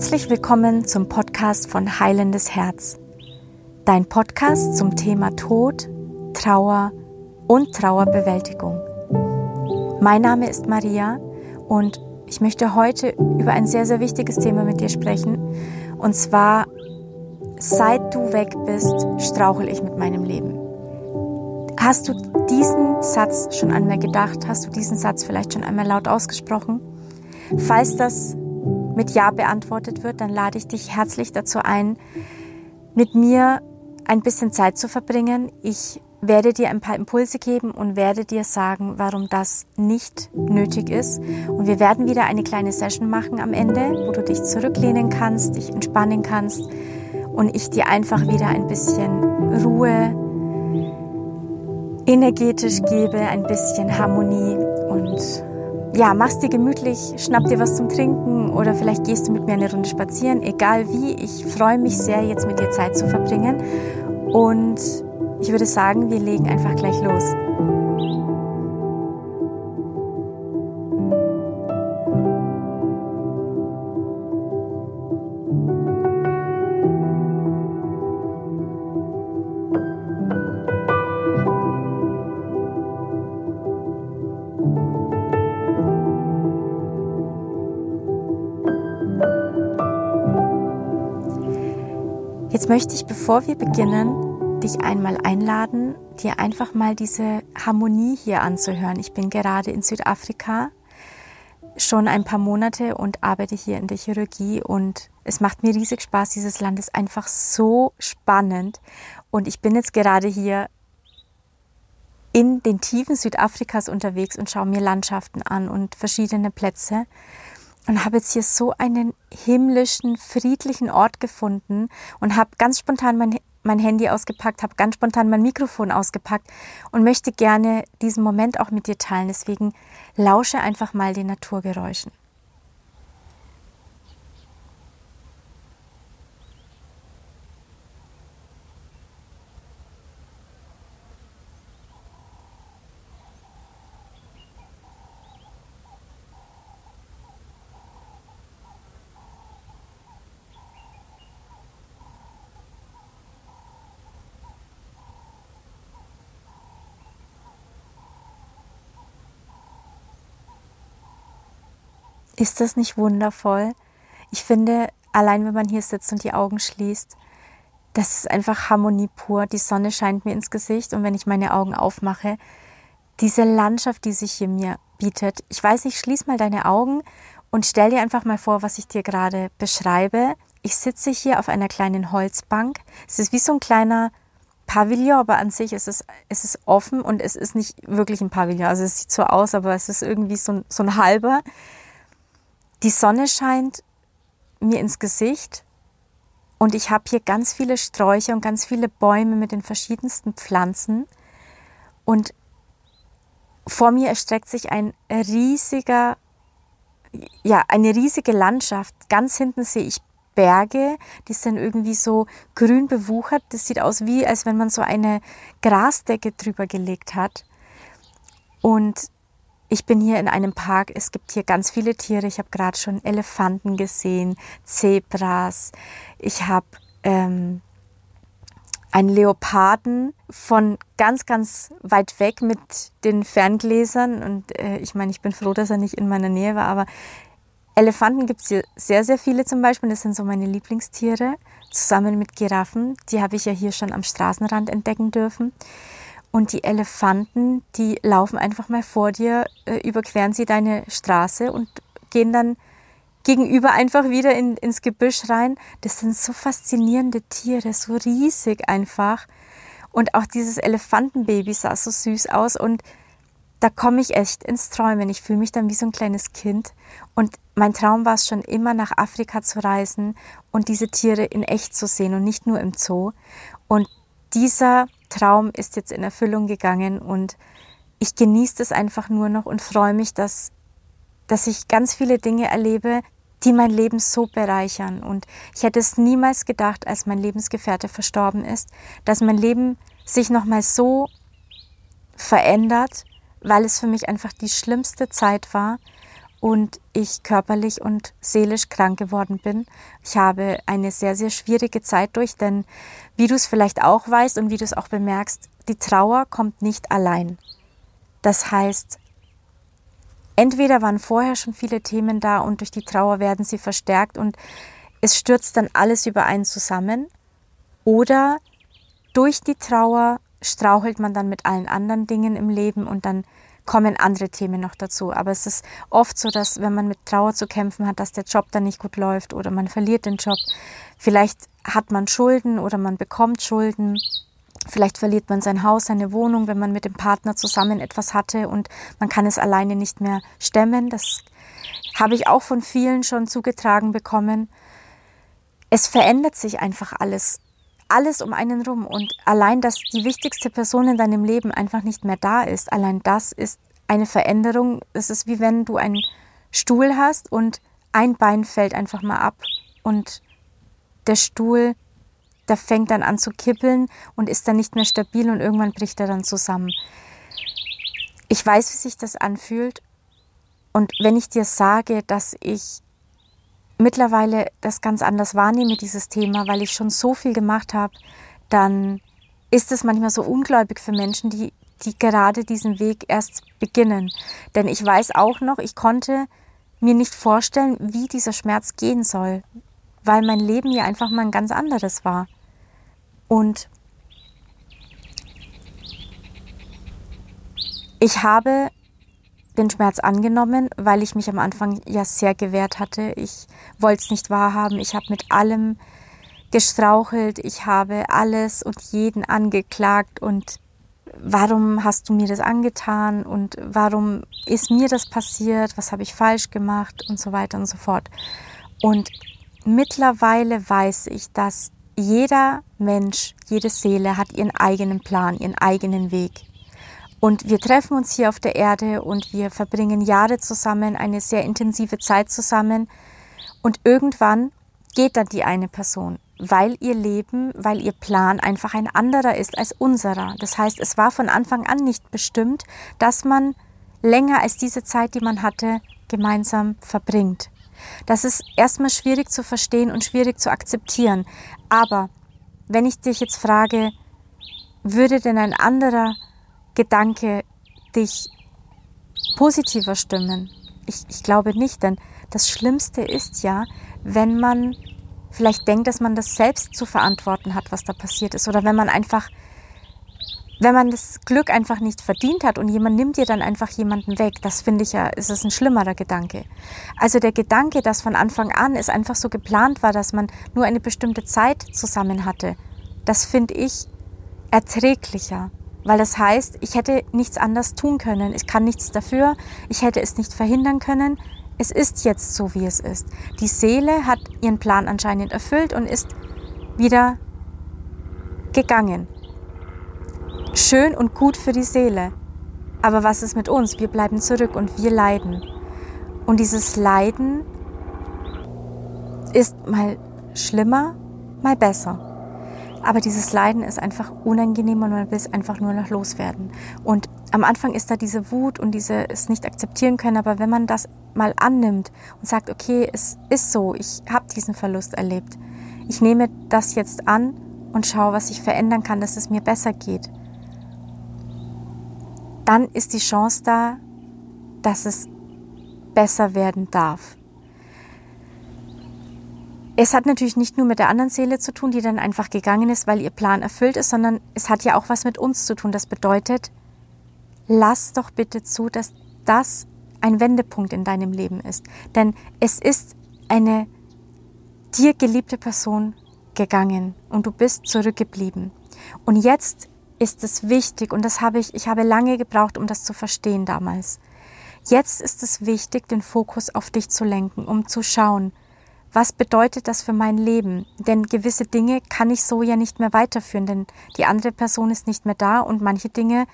Herzlich willkommen zum Podcast von Heilendes Herz. Dein Podcast zum Thema Tod, Trauer und Trauerbewältigung. Mein Name ist Maria und ich möchte heute über ein sehr, sehr wichtiges Thema mit dir sprechen. Und zwar, seit du weg bist, strauchel ich mit meinem Leben. Hast du diesen Satz schon einmal gedacht? Hast du diesen Satz vielleicht schon einmal laut ausgesprochen? Falls das mit Ja beantwortet wird, dann lade ich dich herzlich dazu ein, mit mir ein bisschen Zeit zu verbringen. Ich werde dir ein paar Impulse geben und werde dir sagen, warum das nicht nötig ist. Und wir werden wieder eine kleine Session machen am Ende, wo du dich zurücklehnen kannst, dich entspannen kannst und ich dir einfach wieder ein bisschen Ruhe energetisch gebe, ein bisschen Harmonie und ja, mach's dir gemütlich, schnapp dir was zum Trinken oder vielleicht gehst du mit mir eine Runde spazieren, egal wie. Ich freue mich sehr, jetzt mit dir Zeit zu verbringen. Und ich würde sagen, wir legen einfach gleich los. Möchte ich, bevor wir beginnen, dich einmal einladen, dir einfach mal diese Harmonie hier anzuhören. Ich bin gerade in Südafrika schon ein paar Monate und arbeite hier in der Chirurgie und es macht mir riesig Spaß. Dieses Land ist einfach so spannend und ich bin jetzt gerade hier in den Tiefen Südafrikas unterwegs und schaue mir Landschaften an und verschiedene Plätze und habe jetzt hier so einen himmlischen, friedlichen Ort gefunden und habe ganz spontan mein, mein Handy ausgepackt, habe ganz spontan mein Mikrofon ausgepackt und möchte gerne diesen Moment auch mit dir teilen. Deswegen lausche einfach mal den Naturgeräuschen. Ist das nicht wundervoll? Ich finde, allein wenn man hier sitzt und die Augen schließt, das ist einfach Harmonie pur. Die Sonne scheint mir ins Gesicht und wenn ich meine Augen aufmache, diese Landschaft, die sich hier mir bietet. Ich weiß nicht, schließ mal deine Augen und stell dir einfach mal vor, was ich dir gerade beschreibe. Ich sitze hier auf einer kleinen Holzbank. Es ist wie so ein kleiner Pavillon, aber an sich ist es, es ist offen und es ist nicht wirklich ein Pavillon. Also es sieht so aus, aber es ist irgendwie so ein, so ein halber. Die Sonne scheint mir ins Gesicht und ich habe hier ganz viele Sträucher und ganz viele Bäume mit den verschiedensten Pflanzen. Und vor mir erstreckt sich ein riesiger, ja, eine riesige Landschaft. Ganz hinten sehe ich Berge, die sind irgendwie so grün bewuchert. Das sieht aus wie, als wenn man so eine Grasdecke drüber gelegt hat. Und ich bin hier in einem Park, es gibt hier ganz viele Tiere. Ich habe gerade schon Elefanten gesehen, Zebras. Ich habe ähm, einen Leoparden von ganz, ganz weit weg mit den Ferngläsern. Und äh, ich meine, ich bin froh, dass er nicht in meiner Nähe war. Aber Elefanten gibt es hier sehr, sehr viele zum Beispiel. Das sind so meine Lieblingstiere. Zusammen mit Giraffen. Die habe ich ja hier schon am Straßenrand entdecken dürfen. Und die Elefanten, die laufen einfach mal vor dir, äh, überqueren sie deine Straße und gehen dann gegenüber einfach wieder in, ins Gebüsch rein. Das sind so faszinierende Tiere, so riesig einfach. Und auch dieses Elefantenbaby sah so süß aus und da komme ich echt ins Träumen. Ich fühle mich dann wie so ein kleines Kind. Und mein Traum war es schon immer, nach Afrika zu reisen und diese Tiere in echt zu sehen und nicht nur im Zoo. Und dieser Traum ist jetzt in Erfüllung gegangen und ich genieße es einfach nur noch und freue mich, dass, dass ich ganz viele Dinge erlebe, die mein Leben so bereichern. Und ich hätte es niemals gedacht, als mein Lebensgefährte verstorben ist, dass mein Leben sich nochmal so verändert, weil es für mich einfach die schlimmste Zeit war. Und ich körperlich und seelisch krank geworden bin. Ich habe eine sehr, sehr schwierige Zeit durch, denn wie du es vielleicht auch weißt und wie du es auch bemerkst, die Trauer kommt nicht allein. Das heißt, entweder waren vorher schon viele Themen da und durch die Trauer werden sie verstärkt und es stürzt dann alles über einen zusammen, oder durch die Trauer strauchelt man dann mit allen anderen Dingen im Leben und dann kommen andere Themen noch dazu. Aber es ist oft so, dass wenn man mit Trauer zu kämpfen hat, dass der Job dann nicht gut läuft oder man verliert den Job. Vielleicht hat man Schulden oder man bekommt Schulden. Vielleicht verliert man sein Haus, seine Wohnung, wenn man mit dem Partner zusammen etwas hatte und man kann es alleine nicht mehr stemmen. Das habe ich auch von vielen schon zugetragen bekommen. Es verändert sich einfach alles alles um einen rum. Und allein, dass die wichtigste Person in deinem Leben einfach nicht mehr da ist, allein das ist eine Veränderung. Es ist wie wenn du einen Stuhl hast und ein Bein fällt einfach mal ab und der Stuhl, der fängt dann an zu kippeln und ist dann nicht mehr stabil und irgendwann bricht er dann zusammen. Ich weiß, wie sich das anfühlt. Und wenn ich dir sage, dass ich mittlerweile das ganz anders wahrnehme, dieses Thema, weil ich schon so viel gemacht habe, dann ist es manchmal so ungläubig für Menschen, die, die gerade diesen Weg erst beginnen. Denn ich weiß auch noch, ich konnte mir nicht vorstellen, wie dieser Schmerz gehen soll, weil mein Leben ja einfach mal ein ganz anderes war. Und ich habe den Schmerz angenommen, weil ich mich am Anfang ja sehr gewehrt hatte. Ich wollte es nicht wahrhaben. Ich habe mit allem gestrauchelt. Ich habe alles und jeden angeklagt und warum hast du mir das angetan und warum ist mir das passiert? Was habe ich falsch gemacht und so weiter und so fort. Und mittlerweile weiß ich, dass jeder Mensch, jede Seele hat ihren eigenen Plan, ihren eigenen Weg. Und wir treffen uns hier auf der Erde und wir verbringen Jahre zusammen, eine sehr intensive Zeit zusammen. Und irgendwann geht dann die eine Person, weil ihr Leben, weil ihr Plan einfach ein anderer ist als unserer. Das heißt, es war von Anfang an nicht bestimmt, dass man länger als diese Zeit, die man hatte, gemeinsam verbringt. Das ist erstmal schwierig zu verstehen und schwierig zu akzeptieren. Aber wenn ich dich jetzt frage, würde denn ein anderer Gedanke dich positiver stimmen? Ich, ich glaube nicht, denn das Schlimmste ist ja, wenn man vielleicht denkt, dass man das selbst zu verantworten hat, was da passiert ist. Oder wenn man einfach, wenn man das Glück einfach nicht verdient hat und jemand nimmt dir dann einfach jemanden weg, das finde ich ja, ist es ein schlimmerer Gedanke. Also der Gedanke, dass von Anfang an es einfach so geplant war, dass man nur eine bestimmte Zeit zusammen hatte, das finde ich erträglicher. Weil das heißt, ich hätte nichts anders tun können. Ich kann nichts dafür. Ich hätte es nicht verhindern können. Es ist jetzt so, wie es ist. Die Seele hat ihren Plan anscheinend erfüllt und ist wieder gegangen. Schön und gut für die Seele. Aber was ist mit uns? Wir bleiben zurück und wir leiden. Und dieses Leiden ist mal schlimmer, mal besser. Aber dieses Leiden ist einfach unangenehm und man will es einfach nur noch loswerden. Und am Anfang ist da diese Wut und diese es nicht akzeptieren können, aber wenn man das mal annimmt und sagt, okay, es ist so, ich habe diesen Verlust erlebt. Ich nehme das jetzt an und schaue, was ich verändern kann, dass es mir besser geht. Dann ist die Chance da, dass es besser werden darf. Es hat natürlich nicht nur mit der anderen Seele zu tun, die dann einfach gegangen ist, weil ihr Plan erfüllt ist, sondern es hat ja auch was mit uns zu tun. Das bedeutet, lass doch bitte zu, dass das ein Wendepunkt in deinem Leben ist. Denn es ist eine dir geliebte Person gegangen und du bist zurückgeblieben. Und jetzt ist es wichtig, und das habe ich, ich habe lange gebraucht, um das zu verstehen damals. Jetzt ist es wichtig, den Fokus auf dich zu lenken, um zu schauen, was bedeutet das für mein Leben? Denn gewisse Dinge kann ich so ja nicht mehr weiterführen, denn die andere Person ist nicht mehr da und manche Dinge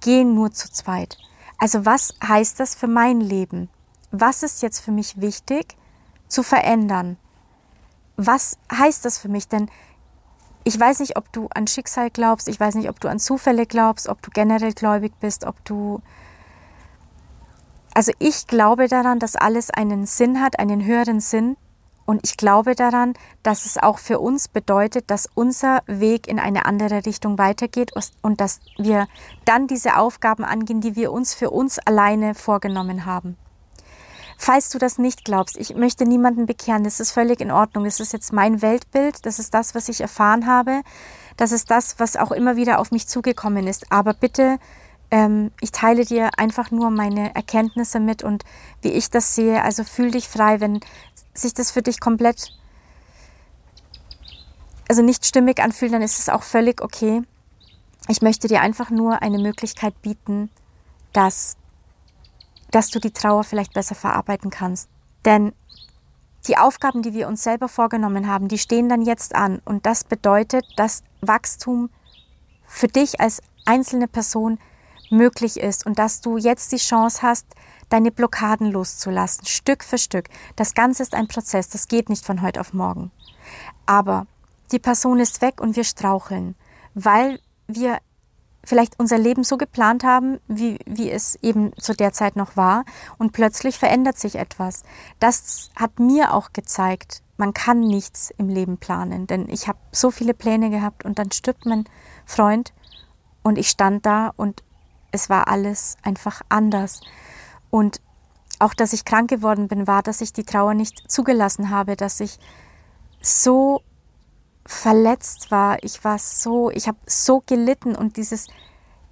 gehen nur zu zweit. Also was heißt das für mein Leben? Was ist jetzt für mich wichtig zu verändern? Was heißt das für mich? Denn ich weiß nicht, ob du an Schicksal glaubst, ich weiß nicht, ob du an Zufälle glaubst, ob du generell gläubig bist, ob du also ich glaube daran, dass alles einen Sinn hat, einen höheren Sinn. Und ich glaube daran, dass es auch für uns bedeutet, dass unser Weg in eine andere Richtung weitergeht und dass wir dann diese Aufgaben angehen, die wir uns für uns alleine vorgenommen haben. Falls du das nicht glaubst, ich möchte niemanden bekehren, das ist völlig in Ordnung. Das ist jetzt mein Weltbild, das ist das, was ich erfahren habe, das ist das, was auch immer wieder auf mich zugekommen ist. Aber bitte, ähm, ich teile dir einfach nur meine Erkenntnisse mit und wie ich das sehe. Also fühl dich frei, wenn sich das für dich komplett, also nicht stimmig anfühlt, dann ist es auch völlig okay. Ich möchte dir einfach nur eine Möglichkeit bieten, dass dass du die Trauer vielleicht besser verarbeiten kannst. Denn die Aufgaben, die wir uns selber vorgenommen haben, die stehen dann jetzt an. Und das bedeutet, dass Wachstum für dich als einzelne Person möglich ist und dass du jetzt die Chance hast, deine Blockaden loszulassen, Stück für Stück. Das Ganze ist ein Prozess, das geht nicht von heute auf morgen. Aber die Person ist weg und wir straucheln, weil wir vielleicht unser Leben so geplant haben, wie, wie es eben zu der Zeit noch war. Und plötzlich verändert sich etwas. Das hat mir auch gezeigt, man kann nichts im Leben planen. Denn ich habe so viele Pläne gehabt und dann stirbt mein Freund und ich stand da und es war alles einfach anders. Und auch, dass ich krank geworden bin, war, dass ich die Trauer nicht zugelassen habe, dass ich so verletzt war. Ich war so, ich habe so gelitten und dieses,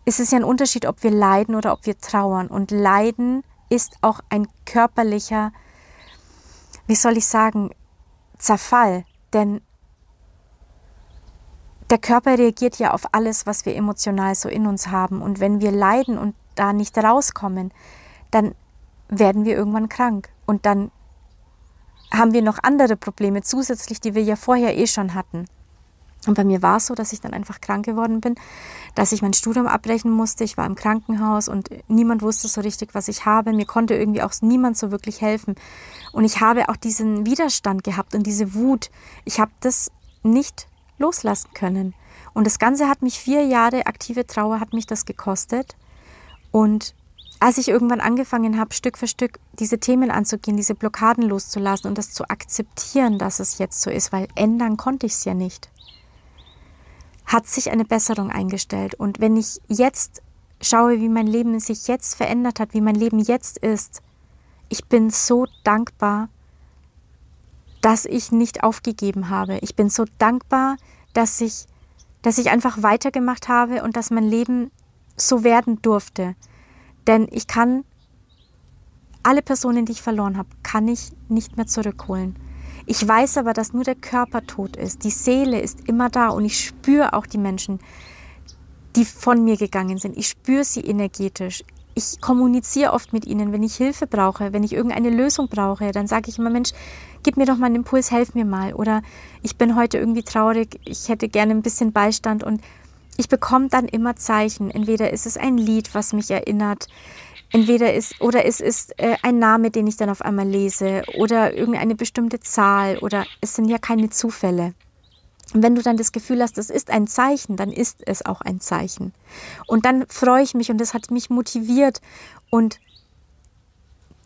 es ist ja ein Unterschied, ob wir leiden oder ob wir trauern. Und Leiden ist auch ein körperlicher, wie soll ich sagen, Zerfall. Denn der Körper reagiert ja auf alles, was wir emotional so in uns haben. Und wenn wir leiden und da nicht rauskommen, dann werden wir irgendwann krank. Und dann haben wir noch andere Probleme zusätzlich, die wir ja vorher eh schon hatten. Und bei mir war es so, dass ich dann einfach krank geworden bin, dass ich mein Studium abbrechen musste. Ich war im Krankenhaus und niemand wusste so richtig, was ich habe. Mir konnte irgendwie auch niemand so wirklich helfen. Und ich habe auch diesen Widerstand gehabt und diese Wut. Ich habe das nicht loslassen können. Und das Ganze hat mich vier Jahre aktive Trauer hat mich das gekostet. Und als ich irgendwann angefangen habe, Stück für Stück diese Themen anzugehen, diese Blockaden loszulassen und das zu akzeptieren, dass es jetzt so ist, weil ändern konnte ich es ja nicht, hat sich eine Besserung eingestellt. Und wenn ich jetzt schaue, wie mein Leben sich jetzt verändert hat, wie mein Leben jetzt ist, ich bin so dankbar, dass ich nicht aufgegeben habe. Ich bin so dankbar, dass ich, dass ich einfach weitergemacht habe und dass mein Leben so werden durfte. Denn ich kann alle Personen, die ich verloren habe, kann ich nicht mehr zurückholen. Ich weiß aber, dass nur der Körper tot ist. Die Seele ist immer da und ich spüre auch die Menschen, die von mir gegangen sind. Ich spüre sie energetisch. Ich kommuniziere oft mit ihnen, wenn ich Hilfe brauche, wenn ich irgendeine Lösung brauche, dann sage ich immer, Mensch, gib mir doch mal einen Impuls, helf mir mal. Oder ich bin heute irgendwie traurig, ich hätte gerne ein bisschen Beistand und ich bekomme dann immer Zeichen. Entweder ist es ein Lied, was mich erinnert, entweder ist oder es ist äh, ein Name, den ich dann auf einmal lese oder irgendeine bestimmte Zahl oder es sind ja keine Zufälle. Und wenn du dann das Gefühl hast, das ist ein Zeichen, dann ist es auch ein Zeichen. Und dann freue ich mich und das hat mich motiviert und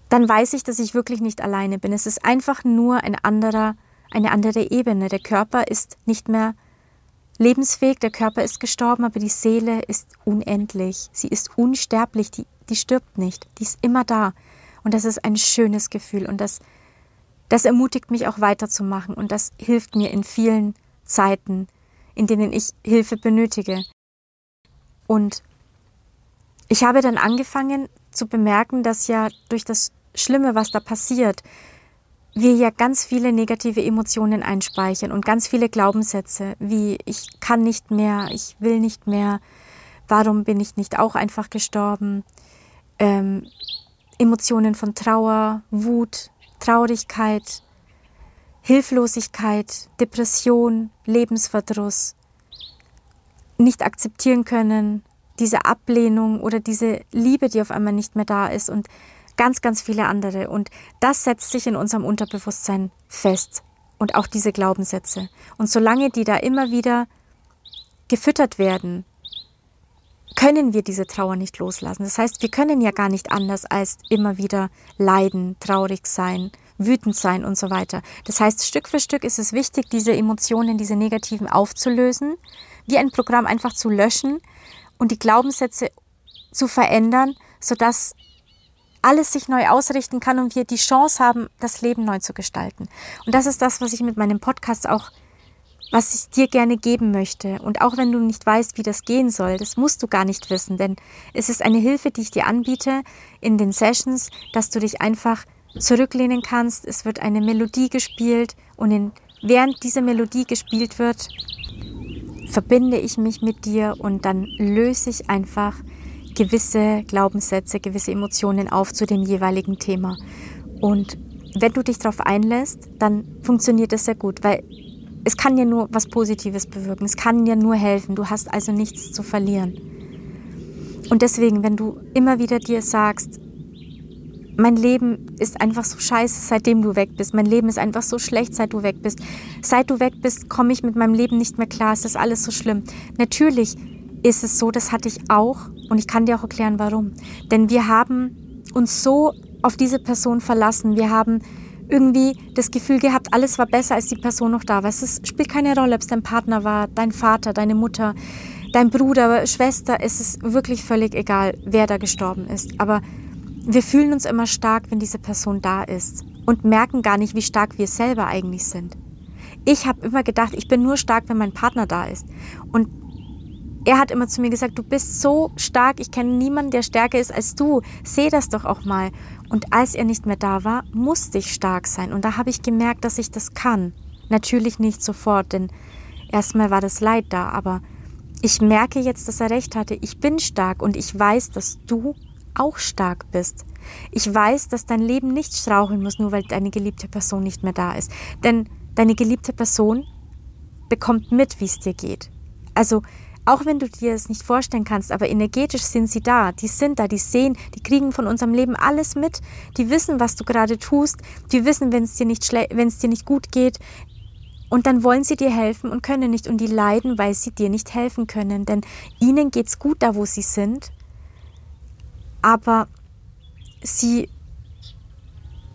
dann weiß ich, dass ich wirklich nicht alleine bin. Es ist einfach nur ein anderer, eine andere Ebene. Der Körper ist nicht mehr lebensfähig, der Körper ist gestorben, aber die Seele ist unendlich. Sie ist unsterblich, die, die stirbt nicht, die ist immer da. Und das ist ein schönes Gefühl und das, das ermutigt mich auch weiterzumachen und das hilft mir in vielen Zeiten, in denen ich Hilfe benötige. Und ich habe dann angefangen zu bemerken, dass ja durch das Schlimme, was da passiert, wir ja ganz viele negative Emotionen einspeichern und ganz viele Glaubenssätze, wie ich kann nicht mehr, ich will nicht mehr, warum bin ich nicht auch einfach gestorben, ähm, Emotionen von Trauer, Wut, Traurigkeit, Hilflosigkeit, Depression, Lebensverdruss, nicht akzeptieren können, diese Ablehnung oder diese Liebe, die auf einmal nicht mehr da ist und ganz, ganz viele andere. Und das setzt sich in unserem Unterbewusstsein fest. Und auch diese Glaubenssätze. Und solange die da immer wieder gefüttert werden, können wir diese Trauer nicht loslassen. Das heißt, wir können ja gar nicht anders als immer wieder leiden, traurig sein, wütend sein und so weiter. Das heißt, Stück für Stück ist es wichtig, diese Emotionen, diese negativen aufzulösen, wie ein Programm einfach zu löschen und die Glaubenssätze zu verändern, sodass alles sich neu ausrichten kann und wir die Chance haben, das Leben neu zu gestalten. Und das ist das, was ich mit meinem Podcast auch was ich dir gerne geben möchte. Und auch wenn du nicht weißt, wie das gehen soll, das musst du gar nicht wissen, denn es ist eine Hilfe, die ich dir anbiete in den Sessions, dass du dich einfach zurücklehnen kannst. Es wird eine Melodie gespielt und in, während diese Melodie gespielt wird, verbinde ich mich mit dir und dann löse ich einfach gewisse Glaubenssätze, gewisse Emotionen auf zu dem jeweiligen Thema. Und wenn du dich darauf einlässt, dann funktioniert das sehr gut, weil es kann ja nur was Positives bewirken. Es kann dir nur helfen. Du hast also nichts zu verlieren. Und deswegen, wenn du immer wieder dir sagst, mein Leben ist einfach so scheiße, seitdem du weg bist. Mein Leben ist einfach so schlecht, seit du weg bist. Seit du weg bist, komme ich mit meinem Leben nicht mehr klar. Es ist alles so schlimm. Natürlich ist es so, das hatte ich auch. Und ich kann dir auch erklären, warum. Denn wir haben uns so auf diese Person verlassen. Wir haben irgendwie das Gefühl gehabt, alles war besser, als die Person noch da war. Es spielt keine Rolle, ob es dein Partner war, dein Vater, deine Mutter, dein Bruder, Schwester. Es ist wirklich völlig egal, wer da gestorben ist. Aber wir fühlen uns immer stark, wenn diese Person da ist und merken gar nicht, wie stark wir selber eigentlich sind. Ich habe immer gedacht, ich bin nur stark, wenn mein Partner da ist. Und er hat immer zu mir gesagt, du bist so stark, ich kenne niemanden, der stärker ist als du. Seh das doch auch mal. Und als er nicht mehr da war, musste ich stark sein. Und da habe ich gemerkt, dass ich das kann. Natürlich nicht sofort, denn erstmal war das Leid da, aber ich merke jetzt, dass er recht hatte. Ich bin stark und ich weiß, dass du auch stark bist. Ich weiß, dass dein Leben nicht straucheln muss, nur weil deine geliebte Person nicht mehr da ist. Denn deine geliebte Person bekommt mit, wie es dir geht. Also auch wenn du dir es nicht vorstellen kannst, aber energetisch sind sie da. Die sind da, die sehen, die kriegen von unserem Leben alles mit. Die wissen, was du gerade tust. Die wissen, wenn es dir nicht wenn es dir nicht gut geht. Und dann wollen sie dir helfen und können nicht. Und die leiden, weil sie dir nicht helfen können. Denn ihnen geht's gut da, wo sie sind. Aber sie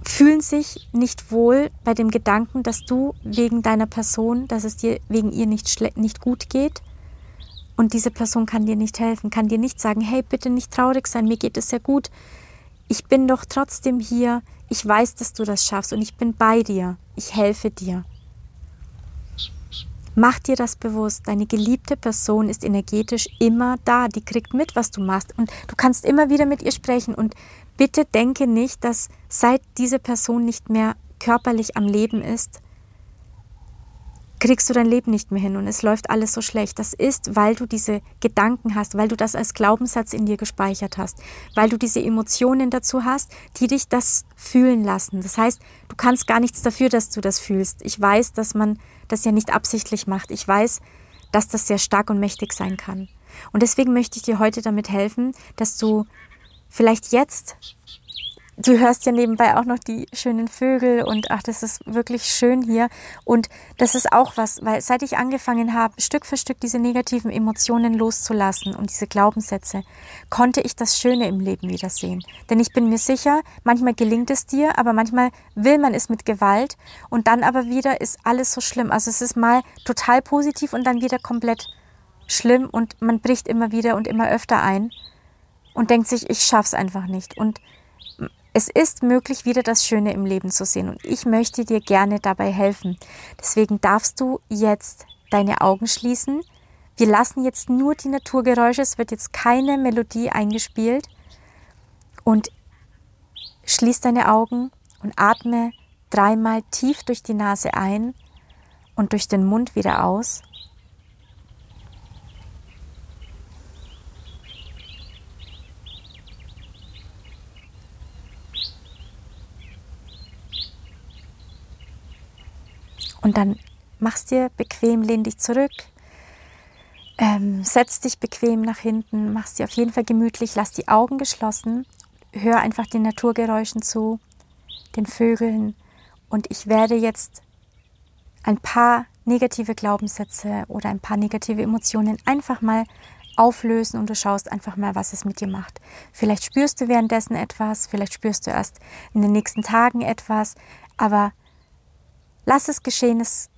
fühlen sich nicht wohl bei dem Gedanken, dass du wegen deiner Person, dass es dir wegen ihr nicht, nicht gut geht und diese Person kann dir nicht helfen, kann dir nicht sagen, hey, bitte nicht traurig sein, mir geht es sehr gut. Ich bin doch trotzdem hier, ich weiß, dass du das schaffst und ich bin bei dir, ich helfe dir. Mach dir das bewusst, deine geliebte Person ist energetisch immer da, die kriegt mit, was du machst. Und du kannst immer wieder mit ihr sprechen. Und bitte denke nicht, dass seit diese Person nicht mehr körperlich am Leben ist, kriegst du dein Leben nicht mehr hin und es läuft alles so schlecht. Das ist, weil du diese Gedanken hast, weil du das als Glaubenssatz in dir gespeichert hast, weil du diese Emotionen dazu hast, die dich das fühlen lassen. Das heißt, du kannst gar nichts dafür, dass du das fühlst. Ich weiß, dass man das ja nicht absichtlich macht. Ich weiß, dass das sehr stark und mächtig sein kann. Und deswegen möchte ich dir heute damit helfen, dass du vielleicht jetzt du hörst ja nebenbei auch noch die schönen Vögel und ach, das ist wirklich schön hier. Und das ist auch was, weil seit ich angefangen habe, Stück für Stück diese negativen Emotionen loszulassen und diese Glaubenssätze, konnte ich das Schöne im Leben wiedersehen. Denn ich bin mir sicher, manchmal gelingt es dir, aber manchmal will man es mit Gewalt und dann aber wieder ist alles so schlimm. Also es ist mal total positiv und dann wieder komplett schlimm und man bricht immer wieder und immer öfter ein und denkt sich, ich schaff's einfach nicht. Und es ist möglich, wieder das Schöne im Leben zu sehen und ich möchte dir gerne dabei helfen. Deswegen darfst du jetzt deine Augen schließen. Wir lassen jetzt nur die Naturgeräusche, es wird jetzt keine Melodie eingespielt. Und schließ deine Augen und atme dreimal tief durch die Nase ein und durch den Mund wieder aus. Und dann machst dir bequem, lehn dich zurück, ähm, setz dich bequem nach hinten, machst dir auf jeden Fall gemütlich, lass die Augen geschlossen, hör einfach den Naturgeräuschen zu, den Vögeln und ich werde jetzt ein paar negative Glaubenssätze oder ein paar negative Emotionen einfach mal auflösen und du schaust einfach mal, was es mit dir macht. Vielleicht spürst du währenddessen etwas, vielleicht spürst du erst in den nächsten Tagen etwas, aber lass es geschehen, es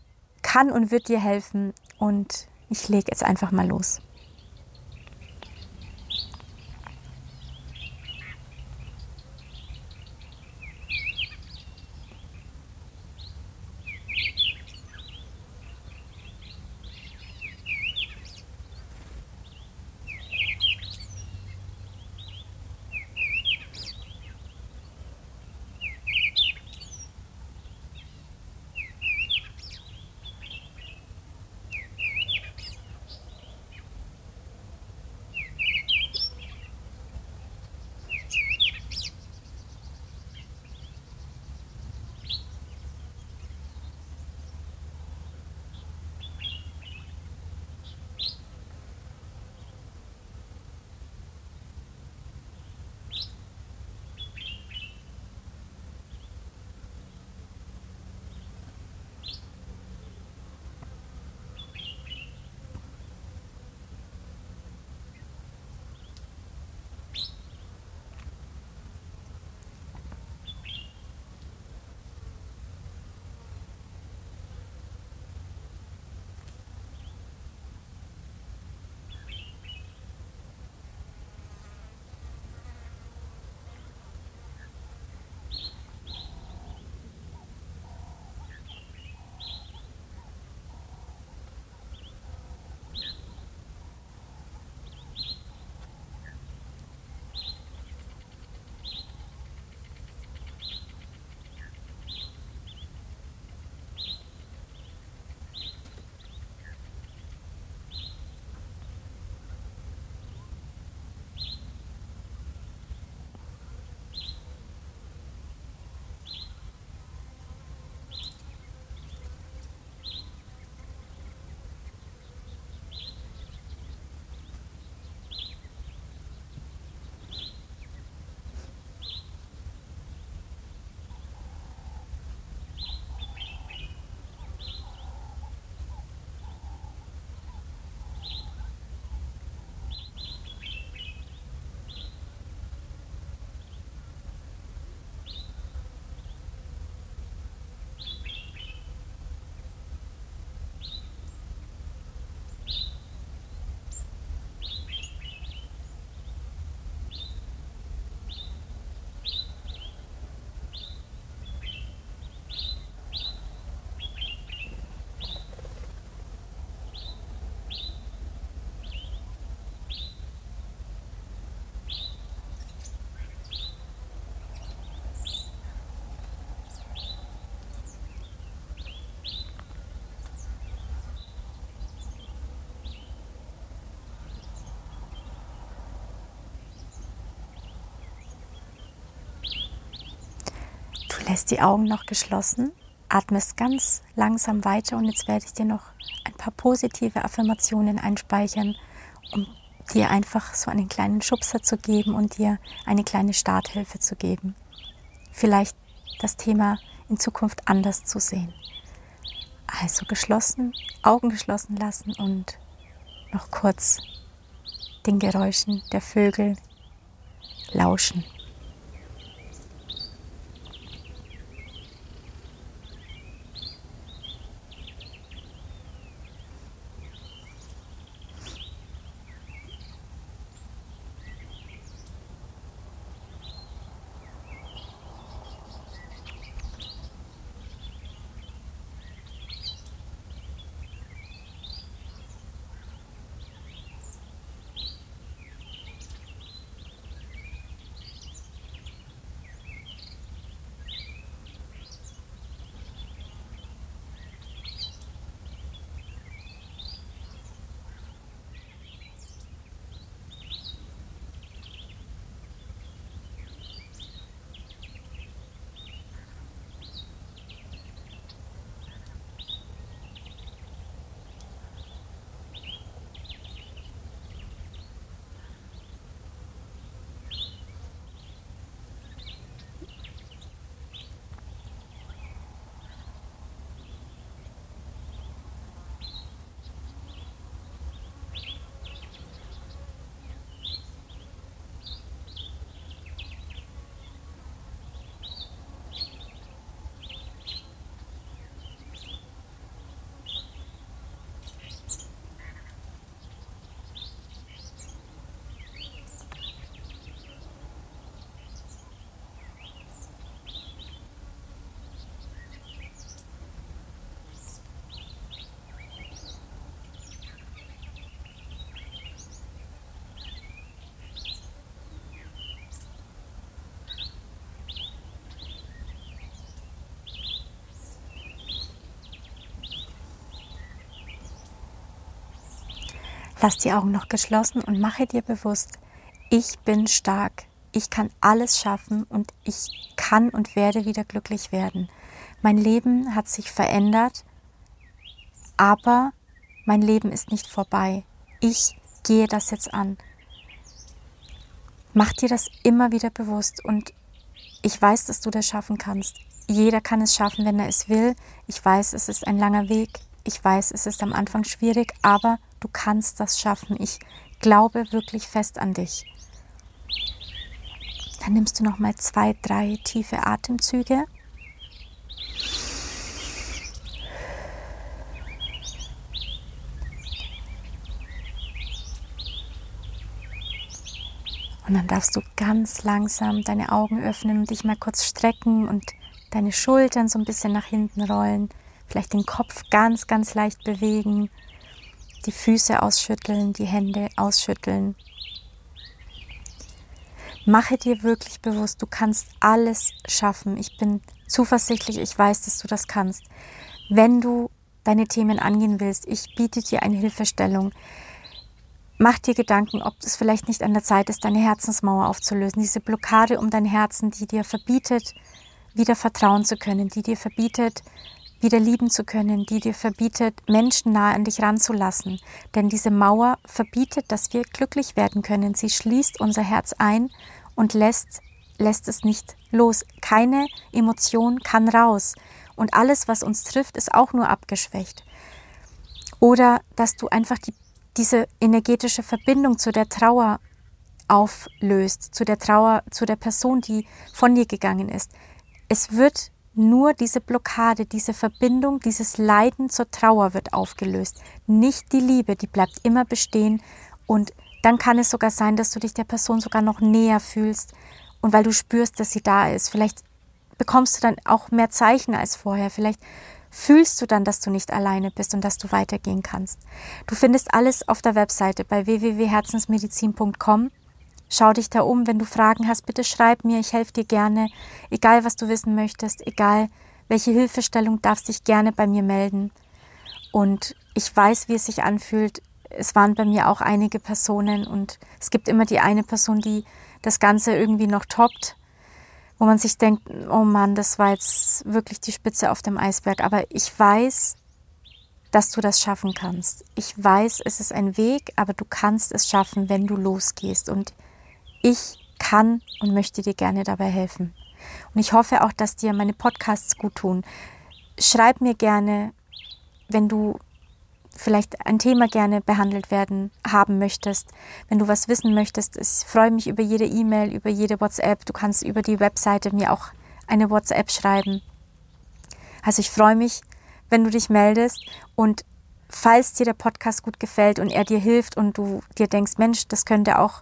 kann und wird dir helfen und ich lege jetzt einfach mal los. Lässt die Augen noch geschlossen, atmest ganz langsam weiter und jetzt werde ich dir noch ein paar positive Affirmationen einspeichern, um dir einfach so einen kleinen Schubser zu geben und dir eine kleine Starthilfe zu geben. Vielleicht das Thema in Zukunft anders zu sehen. Also geschlossen, Augen geschlossen lassen und noch kurz den Geräuschen der Vögel lauschen. Lass die Augen noch geschlossen und mache dir bewusst, ich bin stark. Ich kann alles schaffen und ich kann und werde wieder glücklich werden. Mein Leben hat sich verändert, aber mein Leben ist nicht vorbei. Ich gehe das jetzt an. Mach dir das immer wieder bewusst und ich weiß, dass du das schaffen kannst. Jeder kann es schaffen, wenn er es will. Ich weiß, es ist ein langer Weg. Ich weiß, es ist am Anfang schwierig, aber du kannst das schaffen. Ich glaube wirklich fest an dich. Dann nimmst du noch mal zwei, drei tiefe Atemzüge. Und dann darfst du ganz langsam deine Augen öffnen und dich mal kurz strecken und deine Schultern so ein bisschen nach hinten rollen. Vielleicht den Kopf ganz, ganz leicht bewegen. Die Füße ausschütteln, die Hände ausschütteln. Mache dir wirklich bewusst, du kannst alles schaffen. Ich bin zuversichtlich, ich weiß, dass du das kannst. Wenn du deine Themen angehen willst, ich biete dir eine Hilfestellung. Mach dir Gedanken, ob es vielleicht nicht an der Zeit ist, deine Herzensmauer aufzulösen. Diese Blockade um dein Herzen, die dir verbietet, wieder vertrauen zu können, die dir verbietet, wieder lieben zu können, die dir verbietet, Menschen nahe an dich ranzulassen. Denn diese Mauer verbietet, dass wir glücklich werden können. Sie schließt unser Herz ein und lässt, lässt es nicht los. Keine Emotion kann raus. Und alles, was uns trifft, ist auch nur abgeschwächt. Oder dass du einfach die diese energetische Verbindung zu der Trauer auflöst, zu der Trauer, zu der Person, die von dir gegangen ist. Es wird nur diese Blockade, diese Verbindung, dieses Leiden zur Trauer wird aufgelöst. Nicht die Liebe, die bleibt immer bestehen und dann kann es sogar sein, dass du dich der Person sogar noch näher fühlst und weil du spürst, dass sie da ist. Vielleicht bekommst du dann auch mehr Zeichen als vorher. Vielleicht fühlst du dann, dass du nicht alleine bist und dass du weitergehen kannst. Du findest alles auf der Webseite bei www.herzensmedizin.com. Schau dich da um, wenn du Fragen hast, bitte schreib mir, ich helfe dir gerne, egal was du wissen möchtest, egal welche Hilfestellung, darfst dich gerne bei mir melden. Und ich weiß, wie es sich anfühlt. Es waren bei mir auch einige Personen und es gibt immer die eine Person, die das Ganze irgendwie noch toppt wo man sich denkt, oh Mann, das war jetzt wirklich die Spitze auf dem Eisberg. Aber ich weiß, dass du das schaffen kannst. Ich weiß, es ist ein Weg, aber du kannst es schaffen, wenn du losgehst. Und ich kann und möchte dir gerne dabei helfen. Und ich hoffe auch, dass dir meine Podcasts gut tun. Schreib mir gerne, wenn du vielleicht ein Thema gerne behandelt werden haben möchtest, wenn du was wissen möchtest. Ich freue mich über jede E-Mail, über jede WhatsApp. Du kannst über die Webseite mir auch eine WhatsApp schreiben. Also ich freue mich, wenn du dich meldest und falls dir der Podcast gut gefällt und er dir hilft und du dir denkst, Mensch, das könnte auch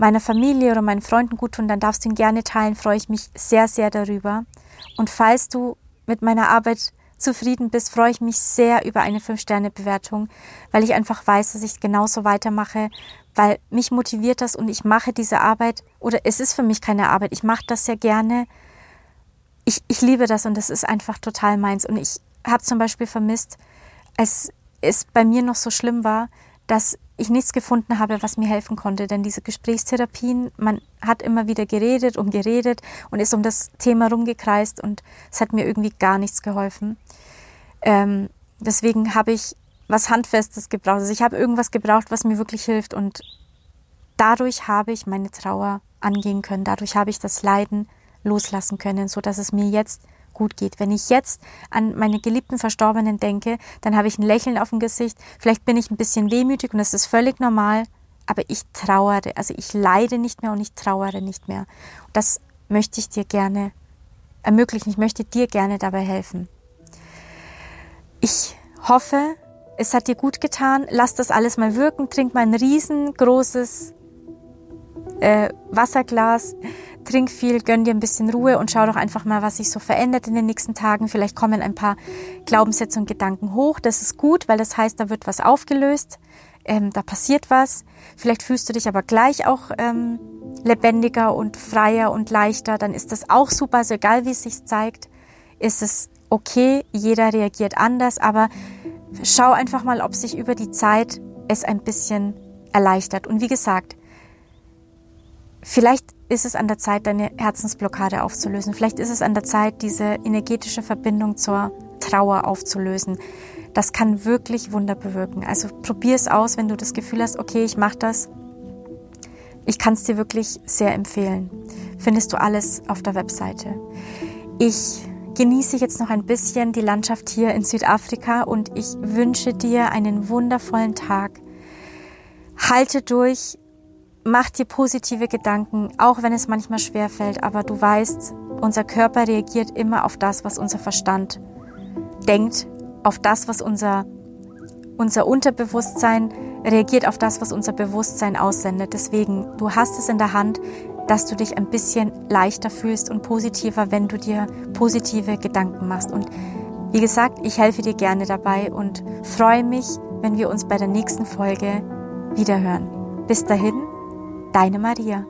meiner Familie oder meinen Freunden gut tun, dann darfst du ihn gerne teilen, freue ich mich sehr, sehr darüber. Und falls du mit meiner Arbeit zufrieden bist, freue ich mich sehr über eine 5-Sterne-Bewertung, weil ich einfach weiß, dass ich genauso weitermache, weil mich motiviert das und ich mache diese Arbeit oder es ist für mich keine Arbeit, ich mache das sehr gerne. Ich, ich liebe das und das ist einfach total meins. Und ich habe zum Beispiel vermisst, als es bei mir noch so schlimm war, dass ich nichts gefunden habe, was mir helfen konnte. Denn diese Gesprächstherapien, man hat immer wieder geredet und geredet und ist um das Thema rumgekreist und es hat mir irgendwie gar nichts geholfen. Ähm, deswegen habe ich was Handfestes gebraucht. Also ich habe irgendwas gebraucht, was mir wirklich hilft und dadurch habe ich meine Trauer angehen können. Dadurch habe ich das Leiden loslassen können, so dass es mir jetzt gut geht. Wenn ich jetzt an meine geliebten Verstorbenen denke, dann habe ich ein Lächeln auf dem Gesicht. Vielleicht bin ich ein bisschen wehmütig und das ist völlig normal, aber ich trauere. Also ich leide nicht mehr und ich trauere nicht mehr. Das möchte ich dir gerne ermöglichen. Ich möchte dir gerne dabei helfen. Ich hoffe, es hat dir gut getan. Lass das alles mal wirken. Trink mal ein riesengroßes äh, Wasserglas trink viel, gönn dir ein bisschen Ruhe und schau doch einfach mal, was sich so verändert in den nächsten Tagen. Vielleicht kommen ein paar Glaubenssätze und Gedanken hoch. Das ist gut, weil das heißt, da wird was aufgelöst, ähm, da passiert was. Vielleicht fühlst du dich aber gleich auch ähm, lebendiger und freier und leichter. Dann ist das auch super. Also egal, wie es sich zeigt, ist es okay. Jeder reagiert anders, aber schau einfach mal, ob sich über die Zeit es ein bisschen erleichtert. Und wie gesagt, vielleicht ist es an der Zeit, deine Herzensblockade aufzulösen. Vielleicht ist es an der Zeit, diese energetische Verbindung zur Trauer aufzulösen. Das kann wirklich Wunder bewirken. Also probier es aus, wenn du das Gefühl hast, okay, ich mache das. Ich kann es dir wirklich sehr empfehlen. Findest du alles auf der Webseite. Ich genieße jetzt noch ein bisschen die Landschaft hier in Südafrika und ich wünsche dir einen wundervollen Tag. Halte durch, mach dir positive Gedanken, auch wenn es manchmal schwer fällt, aber du weißt, unser Körper reagiert immer auf das, was unser Verstand denkt, auf das, was unser, unser Unterbewusstsein reagiert, auf das, was unser Bewusstsein aussendet. Deswegen, du hast es in der Hand, dass du dich ein bisschen leichter fühlst und positiver, wenn du dir positive Gedanken machst. Und wie gesagt, ich helfe dir gerne dabei und freue mich, wenn wir uns bei der nächsten Folge wiederhören. Bis dahin, deine Maria.